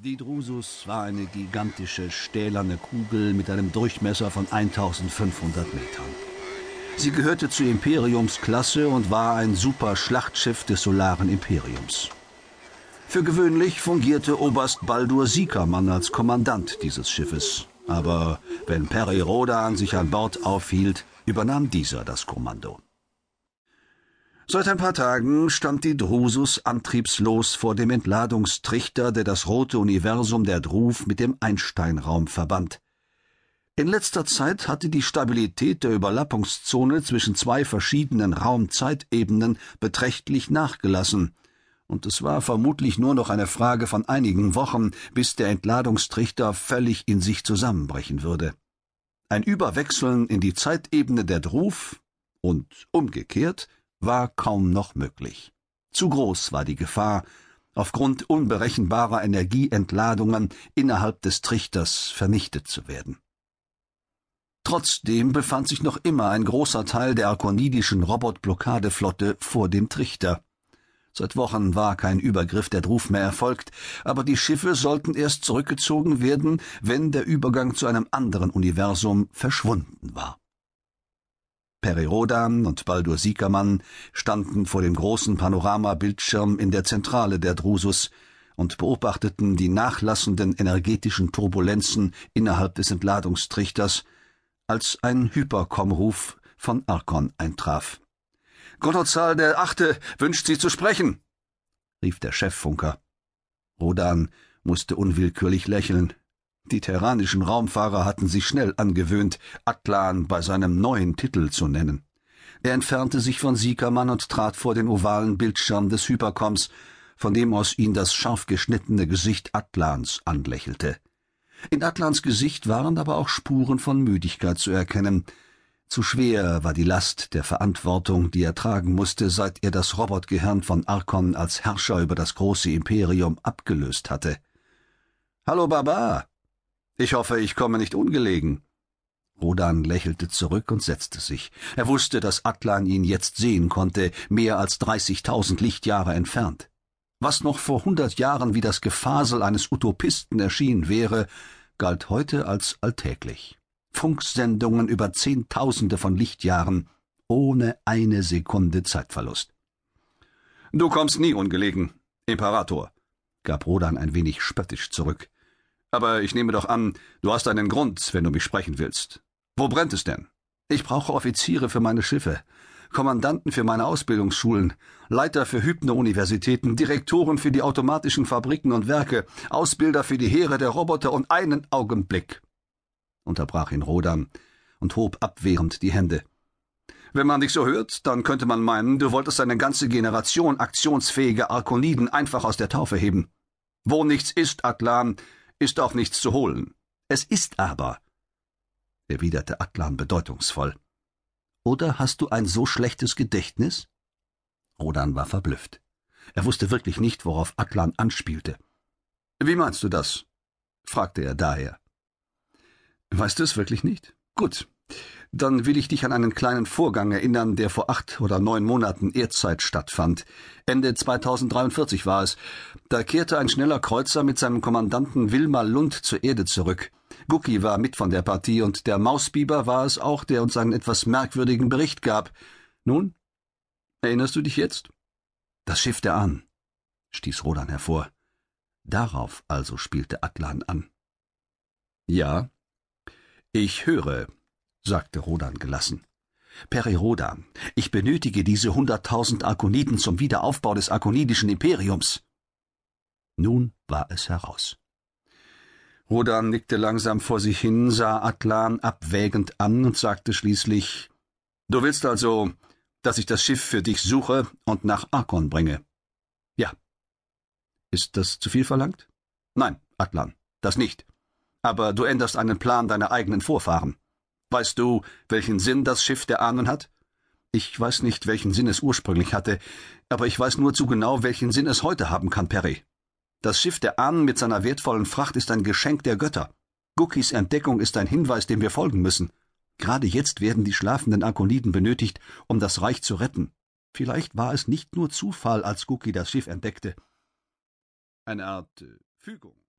Die Drusus war eine gigantische stählerne Kugel mit einem Durchmesser von 1500 Metern. Sie gehörte zur Imperiumsklasse und war ein Super-Schlachtschiff des Solaren Imperiums. Für gewöhnlich fungierte Oberst Baldur Siekermann als Kommandant dieses Schiffes. Aber wenn Peri Rodan sich an Bord aufhielt, übernahm dieser das Kommando. Seit ein paar Tagen stand die Drusus antriebslos vor dem Entladungstrichter, der das rote Universum der Druf mit dem Einsteinraum verband. In letzter Zeit hatte die Stabilität der Überlappungszone zwischen zwei verschiedenen Raumzeitebenen beträchtlich nachgelassen, und es war vermutlich nur noch eine Frage von einigen Wochen, bis der Entladungstrichter völlig in sich zusammenbrechen würde. Ein Überwechseln in die Zeitebene der Druf und umgekehrt war kaum noch möglich. Zu groß war die Gefahr, aufgrund unberechenbarer Energieentladungen innerhalb des Trichters vernichtet zu werden. Trotzdem befand sich noch immer ein großer Teil der arkonidischen Robotblockadeflotte vor dem Trichter. Seit Wochen war kein Übergriff der Druf mehr erfolgt, aber die Schiffe sollten erst zurückgezogen werden, wenn der Übergang zu einem anderen Universum verschwunden war. Perirodan und Baldur Siekermann standen vor dem großen Panoramabildschirm in der Zentrale der Drusus und beobachteten die nachlassenden energetischen Turbulenzen innerhalb des Entladungstrichters, als ein Hypercom-Ruf von Arkon eintraf. Gottozal der Achte wünscht Sie zu sprechen, rief der Cheffunker. Rodan musste unwillkürlich lächeln. Die terranischen Raumfahrer hatten sich schnell angewöhnt, Atlan bei seinem neuen Titel zu nennen. Er entfernte sich von Siekermann und trat vor den ovalen Bildschirm des Hypercoms, von dem aus ihn das scharf geschnittene Gesicht Atlans anlächelte. In Atlans Gesicht waren aber auch Spuren von Müdigkeit zu erkennen. Zu schwer war die Last der Verantwortung, die er tragen musste, seit er das Robotgehirn von Arkon als Herrscher über das große Imperium abgelöst hatte. Hallo Baba, ich hoffe, ich komme nicht ungelegen. Rodan lächelte zurück und setzte sich. Er wusste, dass Atlan ihn jetzt sehen konnte, mehr als dreißigtausend Lichtjahre entfernt. Was noch vor hundert Jahren wie das Gefasel eines Utopisten erschienen wäre, galt heute als alltäglich. Funksendungen über Zehntausende von Lichtjahren, ohne eine Sekunde Zeitverlust. Du kommst nie ungelegen, Imperator, gab Rodan ein wenig spöttisch zurück. Aber ich nehme doch an, du hast einen Grund, wenn du mich sprechen willst. Wo brennt es denn? Ich brauche Offiziere für meine Schiffe, Kommandanten für meine Ausbildungsschulen, Leiter für Hypno-Universitäten, Direktoren für die automatischen Fabriken und Werke, Ausbilder für die Heere der Roboter und einen Augenblick, unterbrach ihn Rodan und hob abwehrend die Hände. Wenn man dich so hört, dann könnte man meinen, du wolltest eine ganze Generation aktionsfähiger Arkoniden einfach aus der Taufe heben. Wo nichts ist, Atlan, ist auch nichts zu holen. Es ist aber, erwiderte Atlan bedeutungsvoll. Oder hast du ein so schlechtes Gedächtnis? Rodan war verblüfft. Er wusste wirklich nicht, worauf Atlan anspielte. Wie meinst du das? fragte er daher. Weißt du es wirklich nicht? Gut. Dann will ich dich an einen kleinen Vorgang erinnern, der vor acht oder neun Monaten Erdzeit stattfand. Ende 2043 war es. Da kehrte ein schneller Kreuzer mit seinem Kommandanten Wilmar Lund zur Erde zurück. Gucki war mit von der Partie und der Mausbiber war es auch, der uns einen etwas merkwürdigen Bericht gab. Nun, erinnerst du dich jetzt? Das Schiff der Ahn, stieß Rodan hervor. Darauf also spielte Atlan an. Ja, ich höre, sagte Rodan gelassen. Peri Rodan, ich benötige diese hunderttausend Arkoniden zum Wiederaufbau des arkonidischen Imperiums. Nun war es heraus. Rodan nickte langsam vor sich hin, sah Atlan abwägend an und sagte schließlich Du willst also, dass ich das Schiff für dich suche und nach Arkon bringe? Ja. Ist das zu viel verlangt? Nein, Atlan, das nicht. Aber du änderst einen Plan deiner eigenen Vorfahren. Weißt du, welchen Sinn das Schiff der Ahnen hat? Ich weiß nicht, welchen Sinn es ursprünglich hatte, aber ich weiß nur zu genau, welchen Sinn es heute haben kann, Perry. Das Schiff der Ahnen mit seiner wertvollen Fracht ist ein Geschenk der Götter. Gookies Entdeckung ist ein Hinweis, dem wir folgen müssen. Gerade jetzt werden die schlafenden Akoniden benötigt, um das Reich zu retten. Vielleicht war es nicht nur Zufall, als Gookie das Schiff entdeckte. Eine Art äh, Fügung.